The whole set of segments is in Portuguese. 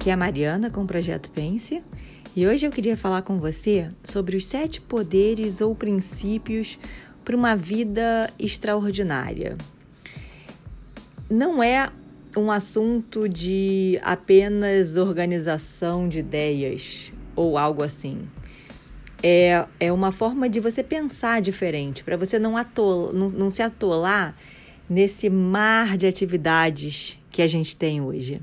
Aqui é a Mariana com o Projeto Pense e hoje eu queria falar com você sobre os sete poderes ou princípios para uma vida extraordinária. Não é um assunto de apenas organização de ideias ou algo assim. É, é uma forma de você pensar diferente, para você não, atol, não, não se atolar nesse mar de atividades que a gente tem hoje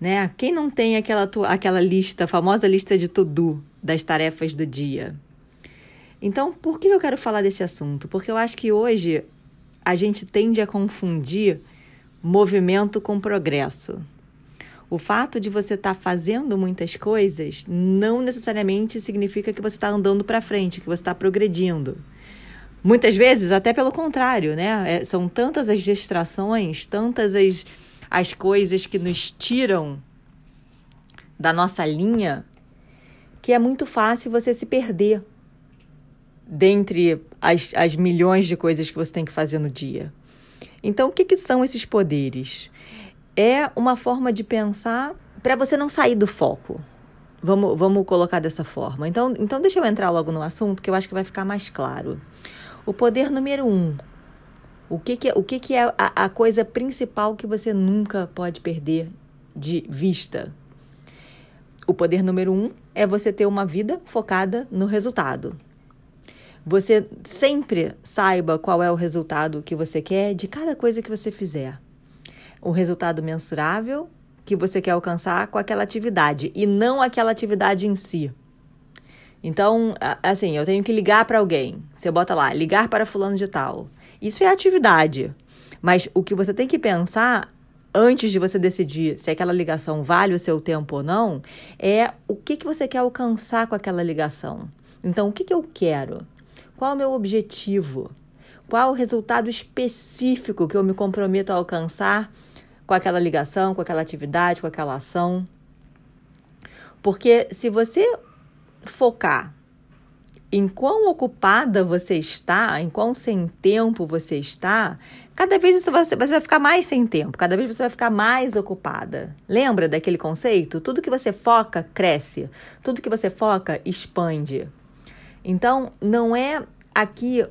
né? Quem não tem aquela, aquela lista, a famosa lista de to-do das tarefas do dia? Então, por que eu quero falar desse assunto? Porque eu acho que hoje a gente tende a confundir movimento com progresso. O fato de você estar tá fazendo muitas coisas não necessariamente significa que você está andando para frente, que você está progredindo. Muitas vezes, até pelo contrário, né? É, são tantas as distrações, tantas as as coisas que nos tiram da nossa linha, que é muito fácil você se perder dentre as, as milhões de coisas que você tem que fazer no dia. Então, o que, que são esses poderes? É uma forma de pensar para você não sair do foco. Vamos, vamos colocar dessa forma. Então, então, deixa eu entrar logo no assunto, que eu acho que vai ficar mais claro. O poder número um o que, que, é, o que, que é a, a coisa principal que você nunca pode perder de vista? O poder número um é você ter uma vida focada no resultado. Você sempre saiba qual é o resultado que você quer de cada coisa que você fizer. O resultado mensurável que você quer alcançar com aquela atividade e não aquela atividade em si. Então, assim, eu tenho que ligar para alguém. Você bota lá, ligar para fulano de tal. Isso é atividade. Mas o que você tem que pensar antes de você decidir se aquela ligação vale o seu tempo ou não, é o que, que você quer alcançar com aquela ligação. Então, o que, que eu quero? Qual é o meu objetivo? Qual o resultado específico que eu me comprometo a alcançar com aquela ligação, com aquela atividade, com aquela ação? Porque se você focar em quão ocupada você está, em quão sem tempo você está, cada vez você vai, você vai ficar mais sem tempo, cada vez você vai ficar mais ocupada. Lembra daquele conceito? Tudo que você foca cresce, tudo que você foca expande. Então, não é aqui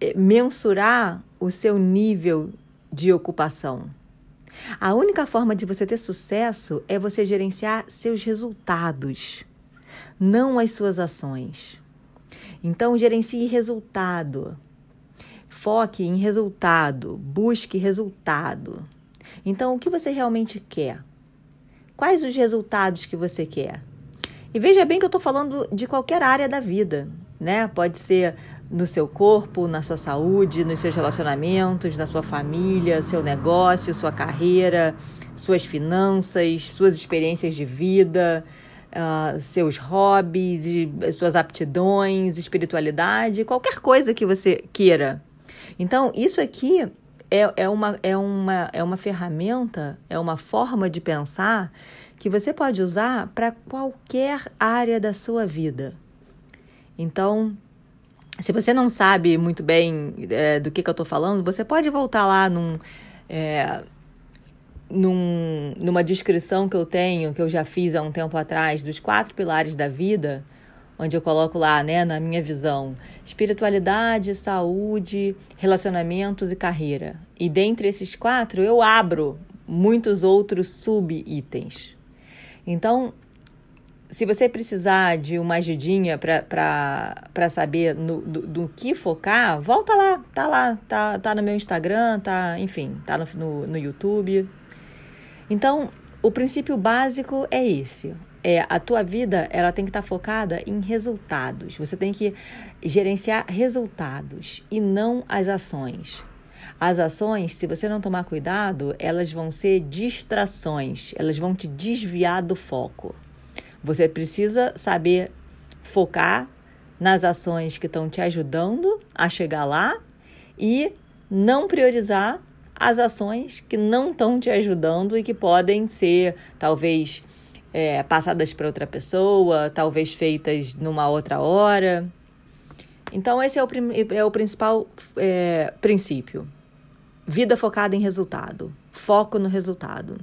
eh, mensurar o seu nível de ocupação. A única forma de você ter sucesso é você gerenciar seus resultados, não as suas ações. Então, gerencie resultado. Foque em resultado, busque resultado. Então, o que você realmente quer? Quais os resultados que você quer? E veja bem que eu estou falando de qualquer área da vida, né? Pode ser no seu corpo, na sua saúde, nos seus relacionamentos, na sua família, seu negócio, sua carreira, suas finanças, suas experiências de vida, uh, seus hobbies, suas aptidões, espiritualidade, qualquer coisa que você queira. Então, isso aqui é, é, uma, é, uma, é uma ferramenta, é uma forma de pensar que você pode usar para qualquer área da sua vida. Então, se você não sabe muito bem é, do que, que eu estou falando, você pode voltar lá num. É, num, numa descrição que eu tenho, que eu já fiz há um tempo atrás, dos quatro pilares da vida, onde eu coloco lá, né, na minha visão, espiritualidade, saúde, relacionamentos e carreira. E dentre esses quatro, eu abro muitos outros sub-itens. Então, se você precisar de uma ajudinha para saber no, do, do, que focar, volta lá, tá lá, tá, tá no meu Instagram, tá, enfim, tá no, no, no YouTube, então, o princípio básico é esse. É, a tua vida ela tem que estar tá focada em resultados. Você tem que gerenciar resultados e não as ações. As ações, se você não tomar cuidado, elas vão ser distrações, elas vão te desviar do foco. Você precisa saber focar nas ações que estão te ajudando a chegar lá e não priorizar as ações que não estão te ajudando e que podem ser, talvez, é, passadas para outra pessoa, talvez feitas numa outra hora. Então, esse é o, é o principal é, princípio. Vida focada em resultado. Foco no resultado.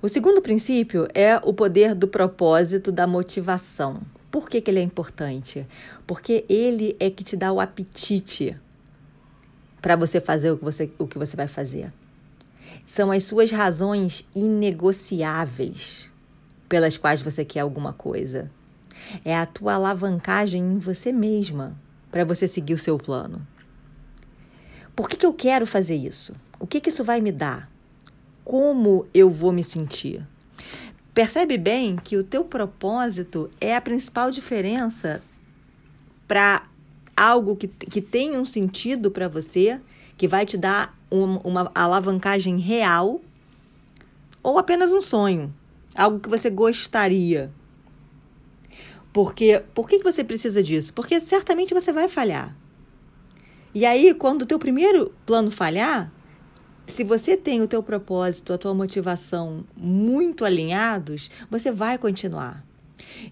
O segundo princípio é o poder do propósito da motivação. Por que, que ele é importante? Porque ele é que te dá o apetite para você fazer o que você, o que você vai fazer. São as suas razões inegociáveis pelas quais você quer alguma coisa. É a tua alavancagem em você mesma para você seguir o seu plano. Por que, que eu quero fazer isso? O que, que isso vai me dar? Como eu vou me sentir? Percebe bem que o teu propósito é a principal diferença para algo que, que tem um sentido para você, que vai te dar um, uma alavancagem real, ou apenas um sonho, algo que você gostaria. Porque por que você precisa disso? Porque certamente você vai falhar. E aí, quando o teu primeiro plano falhar, se você tem o teu propósito, a tua motivação muito alinhados, você vai continuar.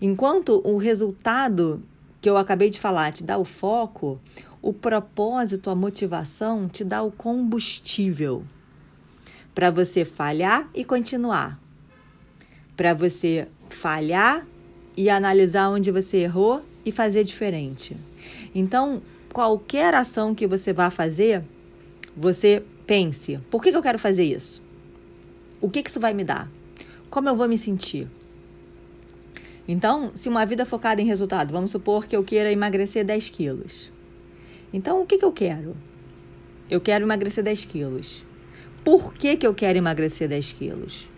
Enquanto o resultado que eu acabei de falar te dá o foco, o propósito, a motivação te dá o combustível para você falhar e continuar. Para você falhar e analisar onde você errou e fazer diferente. Então, qualquer ação que você vá fazer, você pense: por que, eu quero fazer isso? O que, que isso vai me dar? Como eu vou me sentir? Então, se uma vida focada em resultado, vamos supor que eu queira emagrecer 10 quilos. Então, o que, que eu quero? Eu quero emagrecer 10 quilos. Por que, que eu quero emagrecer 10 quilos?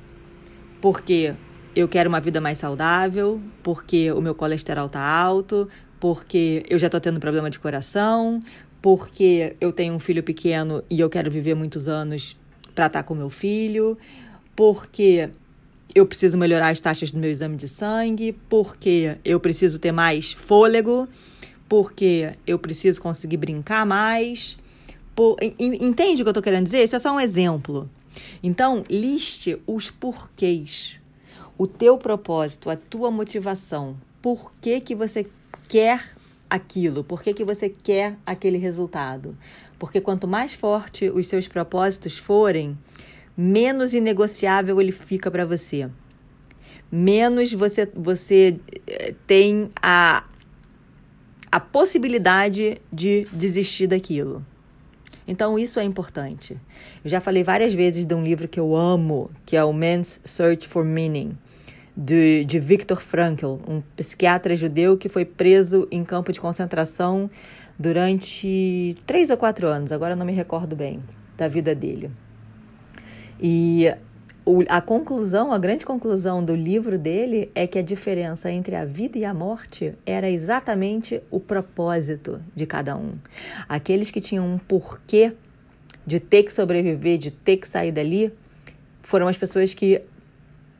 Porque eu quero uma vida mais saudável, porque o meu colesterol está alto, porque eu já estou tendo problema de coração, porque eu tenho um filho pequeno e eu quero viver muitos anos para estar tá com meu filho, porque eu preciso melhorar as taxas do meu exame de sangue, porque eu preciso ter mais fôlego, porque eu preciso conseguir brincar mais. Por... Entende o que eu estou querendo dizer? Isso é só um exemplo. Então, liste os porquês, o teu propósito, a tua motivação. Por que, que você quer aquilo? Por que, que você quer aquele resultado? Porque quanto mais forte os seus propósitos forem, menos inegociável ele fica para você. Menos você, você eh, tem a, a possibilidade de desistir daquilo. Então, isso é importante. Eu já falei várias vezes de um livro que eu amo, que é o Man's Search for Meaning de, de Viktor Frankl, um psiquiatra judeu que foi preso em campo de concentração durante três ou quatro anos, agora não me recordo bem da vida dele. E a conclusão, a grande conclusão do livro dele é que a diferença entre a vida e a morte era exatamente o propósito de cada um. Aqueles que tinham um porquê de ter que sobreviver, de ter que sair dali, foram as pessoas que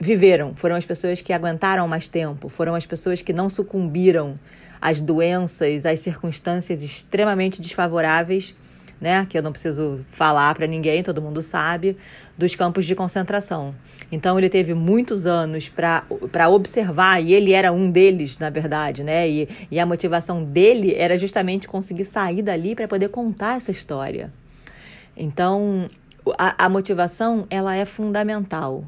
viveram, foram as pessoas que aguentaram mais tempo, foram as pessoas que não sucumbiram às doenças, às circunstâncias extremamente desfavoráveis, né, que eu não preciso falar para ninguém, todo mundo sabe, dos campos de concentração. Então ele teve muitos anos para observar, e ele era um deles, na verdade, né? E, e a motivação dele era justamente conseguir sair dali para poder contar essa história. Então, a, a motivação ela é fundamental.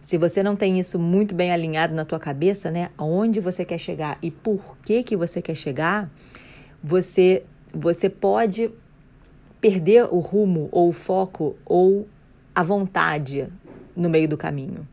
Se você não tem isso muito bem alinhado na tua cabeça, né, aonde você quer chegar e por que que você quer chegar, você você pode perder o rumo ou o foco ou a vontade no meio do caminho.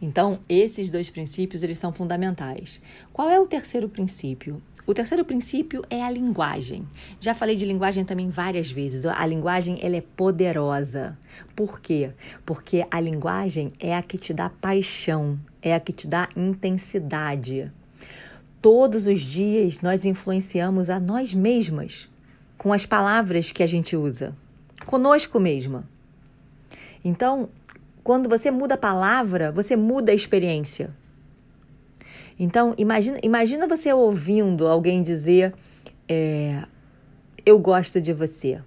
Então, esses dois princípios, eles são fundamentais. Qual é o terceiro princípio? O terceiro princípio é a linguagem. Já falei de linguagem também várias vezes. A linguagem ela é poderosa. Por quê? Porque a linguagem é a que te dá paixão, é a que te dá intensidade. Todos os dias nós influenciamos a nós mesmas com as palavras que a gente usa, conosco mesma. Então, quando você muda a palavra, você muda a experiência. Então, imagina, imagina você ouvindo alguém dizer: é, Eu gosto de você.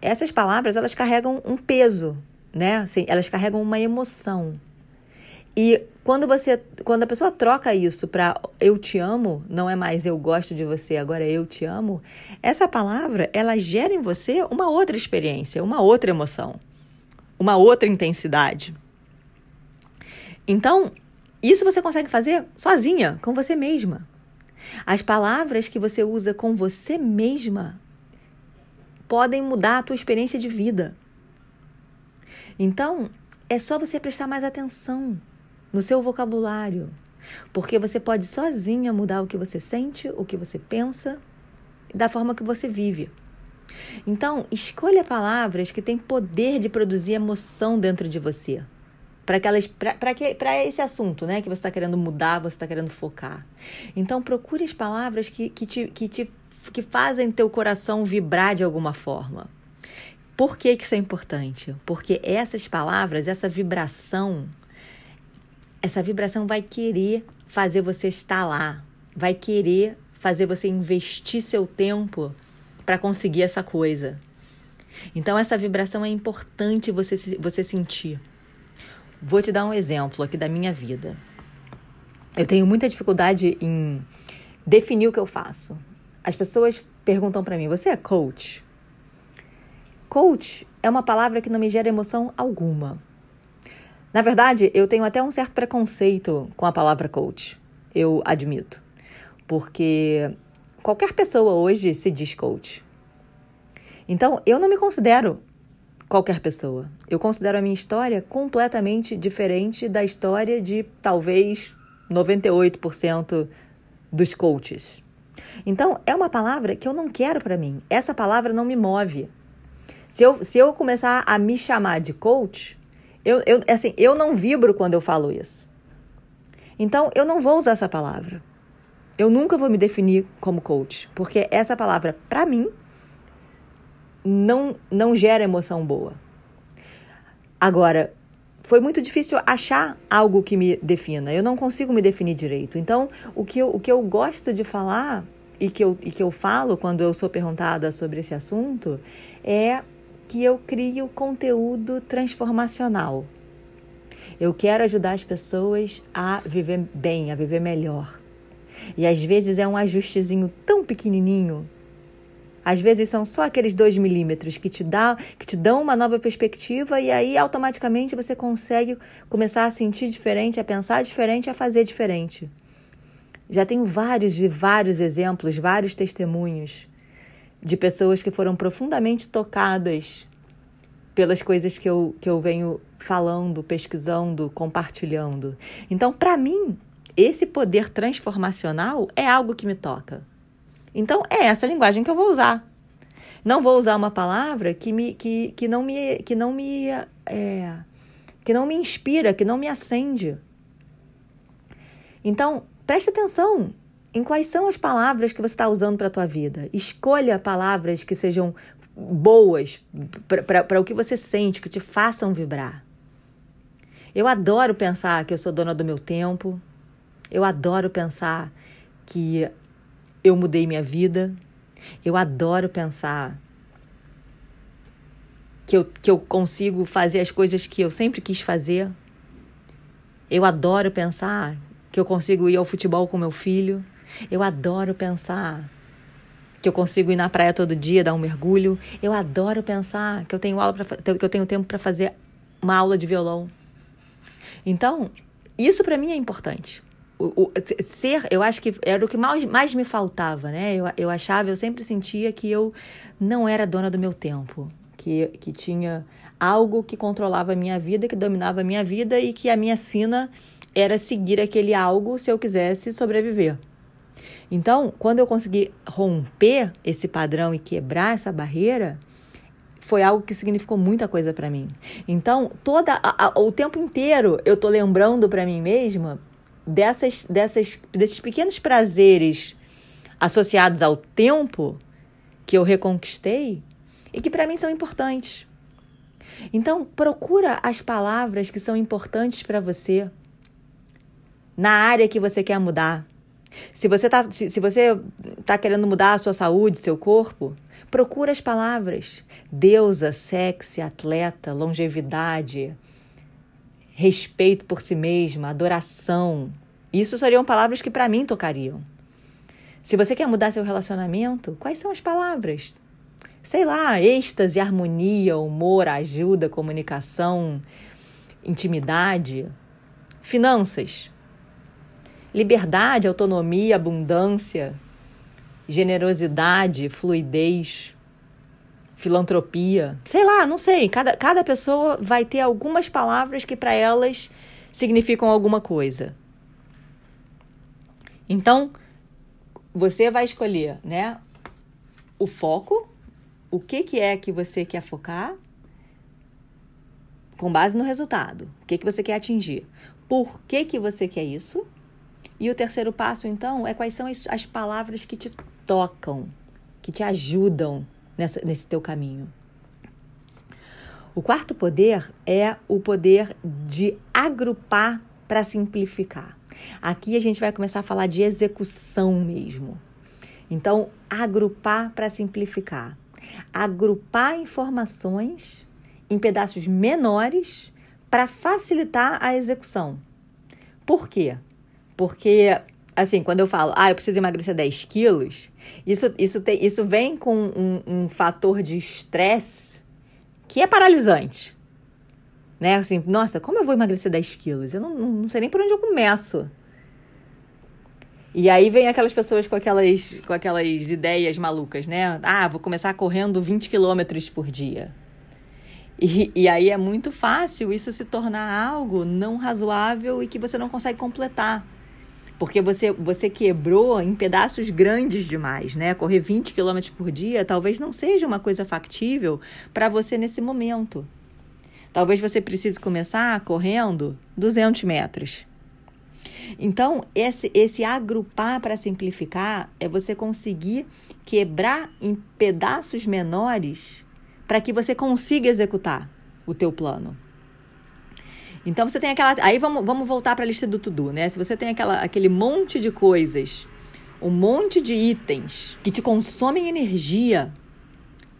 Essas palavras elas carregam um peso, né? Assim, elas carregam uma emoção. E quando você, quando a pessoa troca isso para eu te amo, não é mais eu gosto de você, agora eu te amo, essa palavra ela gera em você uma outra experiência, uma outra emoção, uma outra intensidade. Então, isso você consegue fazer sozinha, com você mesma. As palavras que você usa com você mesma podem mudar a tua experiência de vida. Então, é só você prestar mais atenção no seu vocabulário, porque você pode sozinha mudar o que você sente, o que você pensa da forma que você vive. Então, escolha palavras que têm poder de produzir emoção dentro de você. Para esse assunto né, que você está querendo mudar, você está querendo focar. Então, procure as palavras que, que, te, que, te, que fazem teu coração vibrar de alguma forma. Por que, que isso é importante? Porque essas palavras, essa vibração, essa vibração vai querer fazer você estar lá, vai querer fazer você investir seu tempo para conseguir essa coisa. Então, essa vibração é importante você, você sentir. Vou te dar um exemplo aqui da minha vida. Eu tenho muita dificuldade em definir o que eu faço. As pessoas perguntam para mim: Você é coach? Coach é uma palavra que não me gera emoção alguma. Na verdade, eu tenho até um certo preconceito com a palavra coach. Eu admito. Porque Qualquer pessoa hoje se diz coach. Então, eu não me considero qualquer pessoa. Eu considero a minha história completamente diferente da história de talvez 98% dos coaches. Então, é uma palavra que eu não quero para mim. Essa palavra não me move. Se eu, se eu começar a me chamar de coach, eu, eu, assim, eu não vibro quando eu falo isso. Então, eu não vou usar essa palavra. Eu nunca vou me definir como coach, porque essa palavra, para mim, não, não gera emoção boa. Agora, foi muito difícil achar algo que me defina. Eu não consigo me definir direito. Então, o que eu, o que eu gosto de falar e que, eu, e que eu falo quando eu sou perguntada sobre esse assunto é que eu crio conteúdo transformacional. Eu quero ajudar as pessoas a viver bem, a viver melhor. E às vezes é um ajustezinho tão pequenininho. Às vezes são só aqueles dois milímetros que te, dá, que te dão uma nova perspectiva e aí automaticamente você consegue começar a sentir diferente, a pensar diferente, a fazer diferente. Já tenho vários e vários exemplos, vários testemunhos de pessoas que foram profundamente tocadas pelas coisas que eu, que eu venho falando, pesquisando, compartilhando. Então, para mim, esse poder transformacional é algo que me toca. Então, é essa linguagem que eu vou usar. Não vou usar uma palavra que, me, que, que não me, que não me, é, que não me inspira, que não me acende. Então, preste atenção em quais são as palavras que você está usando para a tua vida. Escolha palavras que sejam boas para o que você sente, que te façam vibrar. Eu adoro pensar que eu sou dona do meu tempo, eu adoro pensar que eu mudei minha vida. Eu adoro pensar que eu, que eu consigo fazer as coisas que eu sempre quis fazer. Eu adoro pensar que eu consigo ir ao futebol com meu filho. Eu adoro pensar que eu consigo ir na praia todo dia, dar um mergulho. Eu adoro pensar que eu tenho aula pra, que eu tenho tempo para fazer uma aula de violão. Então, isso para mim é importante o, o, ser, eu acho que era o que mais, mais me faltava, né? Eu, eu achava, eu sempre sentia que eu não era dona do meu tempo, que, que tinha algo que controlava a minha vida, que dominava a minha vida e que a minha sina era seguir aquele algo se eu quisesse sobreviver. Então, quando eu consegui romper esse padrão e quebrar essa barreira, foi algo que significou muita coisa para mim. Então, toda a, a, o tempo inteiro eu tô lembrando para mim mesma dessas, dessas, desses pequenos prazeres associados ao tempo que eu reconquistei e que para mim são importantes. Então, procura as palavras que são importantes para você na área que você quer mudar. Se você está se, se você tá querendo mudar a sua saúde, seu corpo, procura as palavras deusa, sexy, atleta, longevidade, respeito por si mesma, adoração. Isso seriam palavras que para mim tocariam. Se você quer mudar seu relacionamento, quais são as palavras? Sei lá, êxtase, harmonia, humor, ajuda, comunicação, intimidade. finanças, liberdade, autonomia, abundância, generosidade, fluidez, filantropia. Sei lá, não sei. Cada, cada pessoa vai ter algumas palavras que para elas significam alguma coisa. Então, você vai escolher, né, o foco, o que que é que você quer focar com base no resultado. O que que você quer atingir? Por que que você quer isso? E o terceiro passo, então, é quais são as, as palavras que te tocam, que te ajudam nessa, nesse teu caminho. O quarto poder é o poder de agrupar para simplificar. Aqui a gente vai começar a falar de execução mesmo. Então, agrupar para simplificar. Agrupar informações em pedaços menores para facilitar a execução. Por quê? Porque, assim, quando eu falo, ah, eu preciso emagrecer 10 quilos, isso, isso, tem, isso vem com um, um fator de estresse que é paralisante. Né? Assim, nossa, como eu vou emagrecer 10 quilos? Eu não, não sei nem por onde eu começo. E aí vem aquelas pessoas com aquelas, com aquelas ideias malucas, né? Ah, vou começar correndo 20 quilômetros por dia. E, e aí é muito fácil isso se tornar algo não razoável e que você não consegue completar porque você, você quebrou em pedaços grandes demais, né? Correr 20 km por dia talvez não seja uma coisa factível para você nesse momento. Talvez você precise começar correndo 200 metros. Então, esse, esse agrupar para simplificar é você conseguir quebrar em pedaços menores para que você consiga executar o teu plano. Então você tem aquela. Aí vamos, vamos voltar para a lista do tudo, né? Se você tem aquela, aquele monte de coisas, um monte de itens que te consomem energia,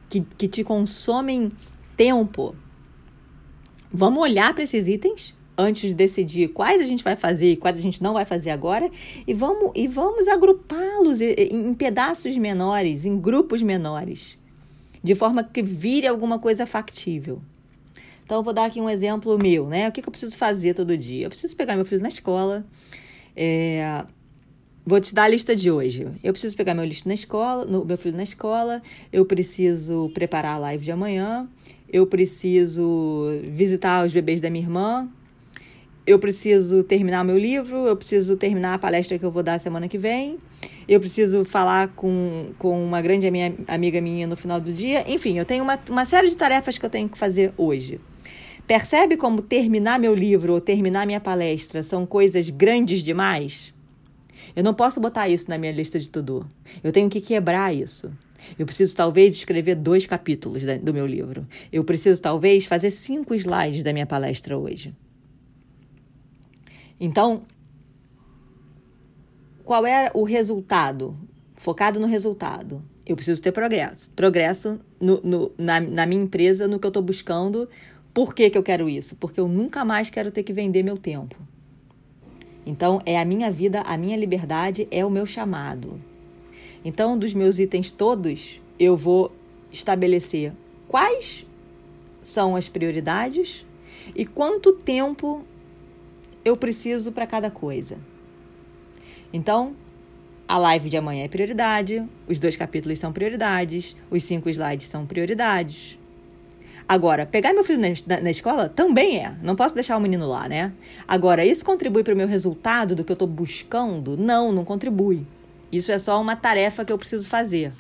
que, que te consomem tempo, vamos olhar para esses itens antes de decidir quais a gente vai fazer e quais a gente não vai fazer agora e vamos e vamos agrupá-los em pedaços menores, em grupos menores, de forma que vire alguma coisa factível. Então, eu vou dar aqui um exemplo meu, né? O que, que eu preciso fazer todo dia? Eu preciso pegar meu filho na escola. É... Vou te dar a lista de hoje. Eu preciso pegar meu lista na escola, no, meu filho na escola. Eu preciso preparar a live de amanhã. Eu preciso visitar os bebês da minha irmã. Eu preciso terminar meu livro. Eu preciso terminar a palestra que eu vou dar semana que vem. Eu preciso falar com, com uma grande amiga minha no final do dia. Enfim, eu tenho uma, uma série de tarefas que eu tenho que fazer hoje. Percebe como terminar meu livro ou terminar minha palestra são coisas grandes demais? Eu não posso botar isso na minha lista de tudo. Eu tenho que quebrar isso. Eu preciso talvez escrever dois capítulos do meu livro. Eu preciso talvez fazer cinco slides da minha palestra hoje. Então, qual é o resultado? Focado no resultado. Eu preciso ter progresso. Progresso no, no, na, na minha empresa, no que eu estou buscando, por que, que eu quero isso? Porque eu nunca mais quero ter que vender meu tempo. Então, é a minha vida, a minha liberdade é o meu chamado. Então, dos meus itens todos, eu vou estabelecer quais são as prioridades e quanto tempo eu preciso para cada coisa. Então, a live de amanhã é prioridade, os dois capítulos são prioridades, os cinco slides são prioridades. Agora, pegar meu filho na, na, escola também é. Não posso deixar o menino lá, né? Agora, isso contribui para o meu resultado do que eu estou buscando? Não, não contribui. Isso é só uma tarefa que eu preciso fazer.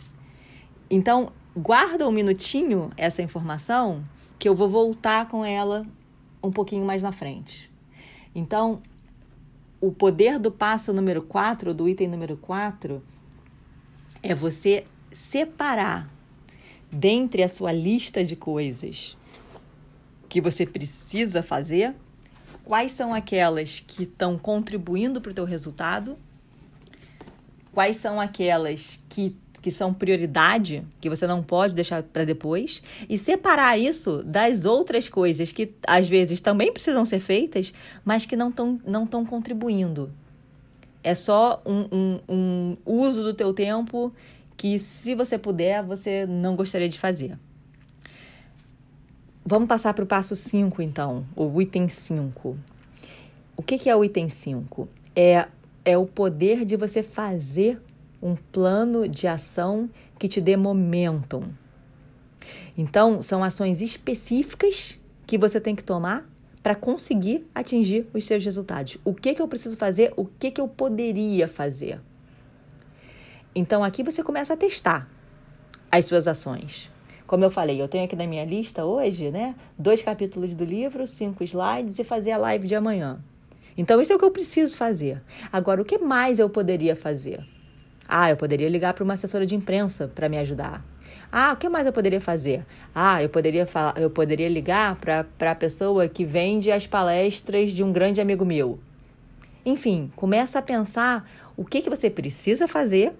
Então, guarda um minutinho essa informação que eu vou voltar com ela um pouquinho mais na frente. Então, o poder do passo número 4, do item número 4, é você separar dentre a sua lista de coisas que você precisa fazer, quais são aquelas que estão contribuindo para o teu resultado, quais são aquelas que, que são prioridade, que você não pode deixar para depois, e separar isso das outras coisas que às vezes também precisam ser feitas, mas que não estão não tão contribuindo. É só um, um, um uso do teu tempo que, se você puder, você não gostaria de fazer. Vamos passar para o passo 5, então, o item 5. o que, que é o item 5? É, é o poder de você fazer um plano de ação que te dê momentum. Então, são ações específicas que você tem que tomar para conseguir atingir os seus resultados. O que, que eu preciso fazer? O que, que eu poderia fazer? Então, aqui você começa a testar as suas ações. Como eu falei, eu tenho aqui na minha lista hoje, né? Dois capítulos do livro, cinco slides e fazer a live de amanhã. Então, isso é o que eu preciso fazer. Agora, o que mais eu poderia fazer? Ah, eu poderia ligar para uma assessora de imprensa para me ajudar. Ah, o que mais eu poderia fazer? Ah, eu poderia falar, eu poderia ligar para a pessoa que vende as palestras de um grande amigo meu. Enfim, começa a pensar o que, que você precisa fazer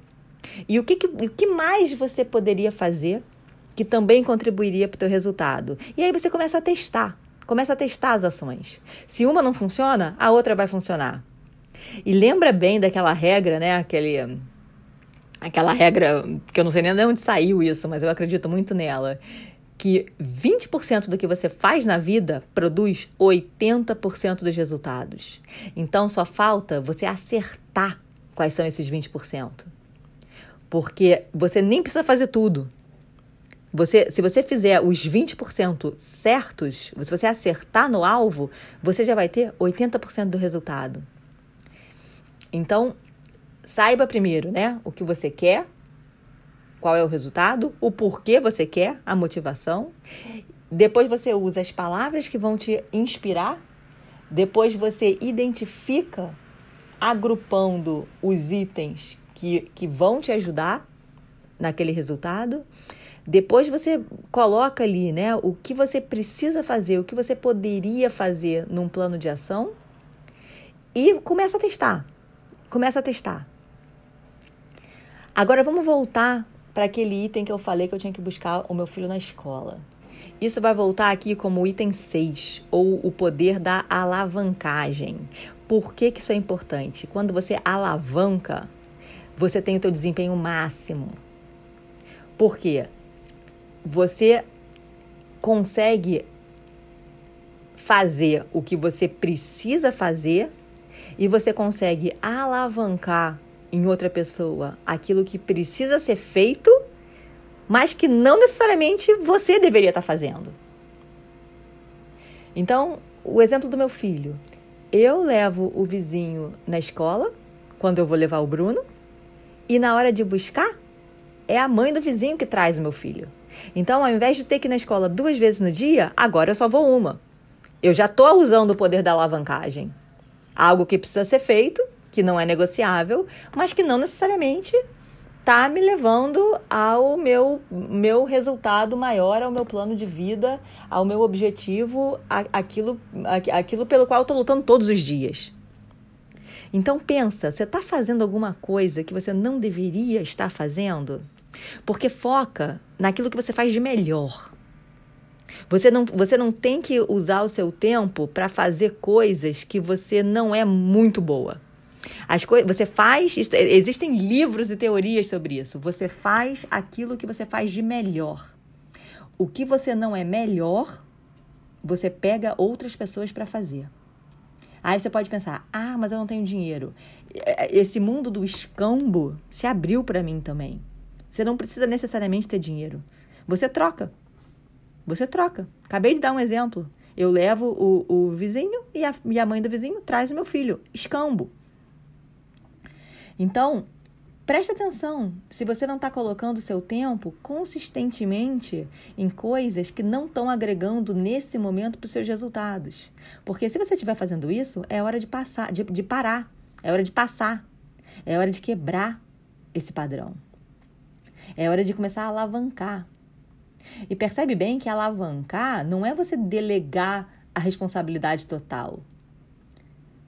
e o que, o que mais você poderia fazer que também contribuiria para o teu resultado. E aí você começa a testar, começa a testar as ações. Se uma não funciona, a outra vai funcionar. E lembra bem daquela regra, né? Aquele aquela regra que eu não sei nem de onde saiu isso, mas eu acredito muito nela, que 20% do que você faz na vida produz 80% dos resultados. Então só falta você acertar quais são esses 20%. Porque você nem precisa fazer tudo. Você, se você fizer os 20% certos, se você acertar no alvo, você já vai ter 80% do resultado. Então, saiba primeiro, né, o que você quer, qual é o resultado, o porquê você quer, a motivação. Depois você usa as palavras que vão te inspirar. Depois você identifica, agrupando os itens que, que vão te ajudar naquele resultado. Depois você coloca ali, né, o que você precisa fazer, o que você poderia fazer num plano de ação e começa a testar. Começa a testar. Agora vamos voltar para aquele item que eu falei que eu tinha que buscar o meu filho na escola. Isso vai voltar aqui como item 6, ou o poder da alavancagem. Por que, que isso é importante? Quando você alavanca, você tem o teu desempenho máximo. Por quê? Você consegue fazer o que você precisa fazer e você consegue alavancar em outra pessoa aquilo que precisa ser feito, mas que não necessariamente você deveria estar fazendo. Então, o exemplo do meu filho. Eu levo o vizinho na escola, quando eu vou levar o Bruno, e na hora de buscar, é a mãe do vizinho que traz o meu filho. Então, ao invés de ter que ir na escola duas vezes no dia, agora eu só vou uma. Eu já estou usando o poder da alavancagem. Algo que precisa ser feito, que não é negociável, mas que não necessariamente está me levando ao meu, meu resultado maior, ao meu plano de vida, ao meu objetivo, aquilo, aquilo pelo qual eu estou lutando todos os dias. Então pensa, você está fazendo alguma coisa que você não deveria estar fazendo? Porque foca naquilo que você faz de melhor. Você não, você não tem que usar o seu tempo para fazer coisas que você não é muito boa. As você faz, existem livros e teorias sobre isso. Você faz aquilo que você faz de melhor. O que você não é melhor, você pega outras pessoas para fazer. Aí você pode pensar: "Ah, mas eu não tenho dinheiro". Esse mundo do escambo se abriu para mim também. Você não precisa necessariamente ter dinheiro. Você troca. Você troca. Acabei de dar um exemplo. Eu levo o, o vizinho e a, e a mãe do vizinho traz o meu filho. Escambo. Então, preste atenção se você não está colocando seu tempo consistentemente em coisas que não estão agregando nesse momento para os seus resultados. Porque se você estiver fazendo isso, é hora de passar, de, de parar, é hora de passar, é hora de quebrar esse padrão. É hora de começar a alavancar. E percebe bem que alavancar não é você delegar a responsabilidade total.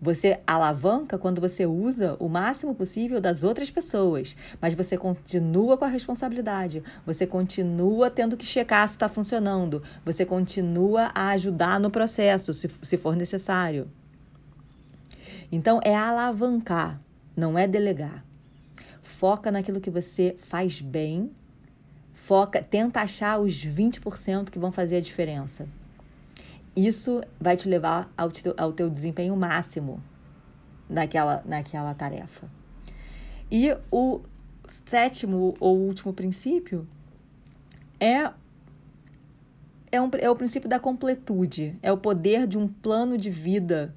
Você alavanca quando você usa o máximo possível das outras pessoas, mas você continua com a responsabilidade, você continua tendo que checar se está funcionando, você continua a ajudar no processo, se, se for necessário. Então, é alavancar, não é delegar. Foca naquilo que você faz bem, foca, tenta achar os 20% que vão fazer a diferença. Isso vai te levar ao, teu, ao teu desempenho máximo naquela, naquela tarefa. E o sétimo ou último princípio é, é, um, é o princípio da completude, é o poder de um plano de vida,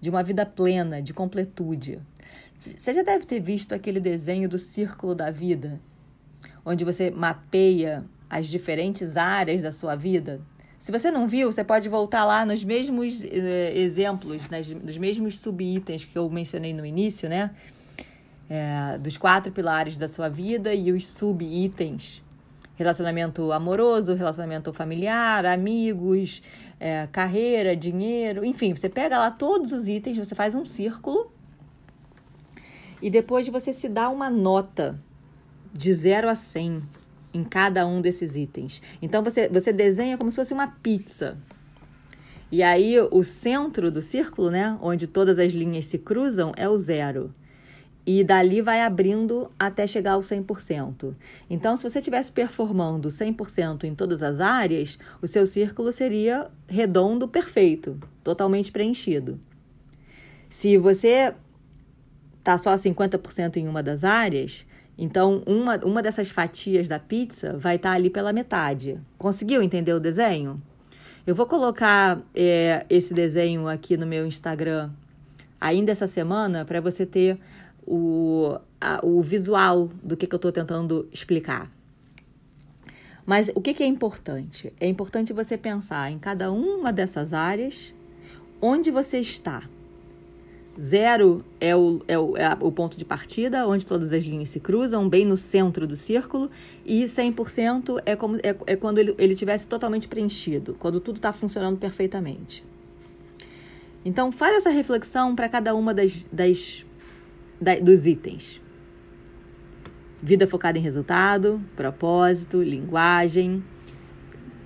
de uma vida plena, de completude. Você já deve ter visto aquele desenho do círculo da vida, onde você mapeia as diferentes áreas da sua vida. Se você não viu, você pode voltar lá nos mesmos eh, exemplos, nas, nos mesmos subitens que eu mencionei no início, né? É, dos quatro pilares da sua vida e os subitens. Relacionamento amoroso, relacionamento familiar, amigos, é, carreira, dinheiro, enfim, você pega lá todos os itens, você faz um círculo e depois você se dá uma nota de 0 a 100 em cada um desses itens. Então você, você desenha como se fosse uma pizza. E aí o centro do círculo, né, onde todas as linhas se cruzam, é o zero. E dali vai abrindo até chegar ao 100%. Então, se você estivesse performando 100% em todas as áreas, o seu círculo seria redondo, perfeito, totalmente preenchido. Se você está só 50% em uma das áreas, então, uma, uma dessas fatias da pizza vai estar tá ali pela metade. Conseguiu entender o desenho? Eu vou colocar é, esse desenho aqui no meu Instagram ainda essa semana para você ter o, a, o visual do que, que eu estou tentando explicar. Mas o que, que é importante? É importante você pensar em cada uma dessas áreas onde você está. Zero é o, é o, é o ponto de partida, onde todas as linhas se cruzam, bem no centro do círculo, e 100% é, como, é, é quando ele, ele tivesse totalmente preenchido, quando tudo está funcionando perfeitamente. Então, faz essa reflexão para cada uma das, das, das, dos itens. Vida focada em resultado, propósito, linguagem,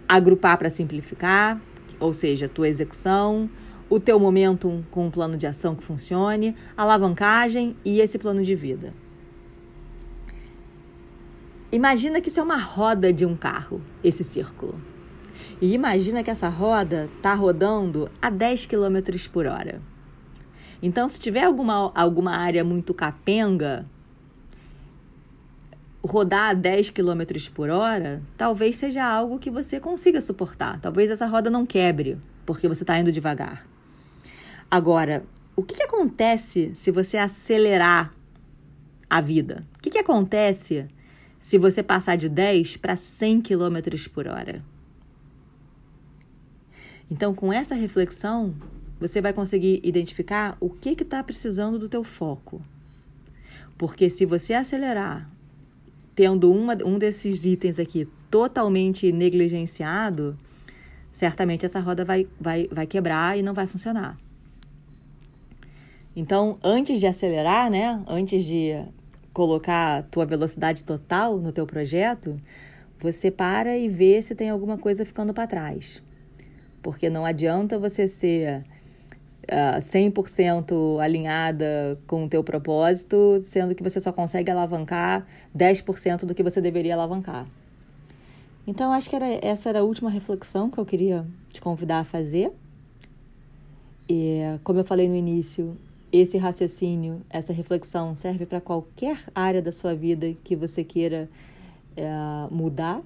agrupar para simplificar, ou seja, tua execução, o teu momento com um plano de ação que funcione, alavancagem e esse plano de vida. Imagina que isso é uma roda de um carro, esse círculo. E imagina que essa roda está rodando a 10 km por hora. Então, se tiver alguma, alguma área muito capenga, rodar a 10 km por hora talvez seja algo que você consiga suportar. Talvez essa roda não quebre, porque você está indo devagar. Agora, o que, que acontece se você acelerar a vida? O que, que acontece se você passar de 10 para 100 km por hora? Então, com essa reflexão, você vai conseguir identificar o que está precisando do teu foco. Porque se você acelerar, tendo uma, um desses itens aqui totalmente negligenciado, certamente essa roda vai, vai, vai quebrar e não vai funcionar. Então, antes de acelerar, né, antes de colocar a tua velocidade total no teu projeto, você para e vê se tem alguma coisa ficando para trás. Porque não adianta você ser uh, ah, 100% alinhada com o teu propósito, sendo que você só consegue alavancar 10% do que você deveria alavancar. Então, acho que era, essa era a última reflexão que eu queria te convidar a fazer. E, como eu falei no início, esse raciocínio, essa reflexão serve para qualquer área da sua vida que você queira é, mudar.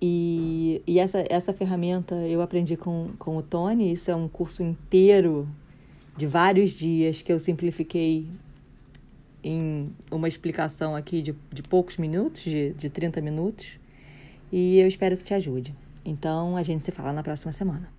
E, e essa, essa ferramenta eu aprendi com, com o Tony. Isso é um curso inteiro de vários dias que eu simplifiquei em uma explicação aqui de, de poucos minutos, de, de 30 minutos. E eu espero que te ajude. Então a gente se fala na próxima semana.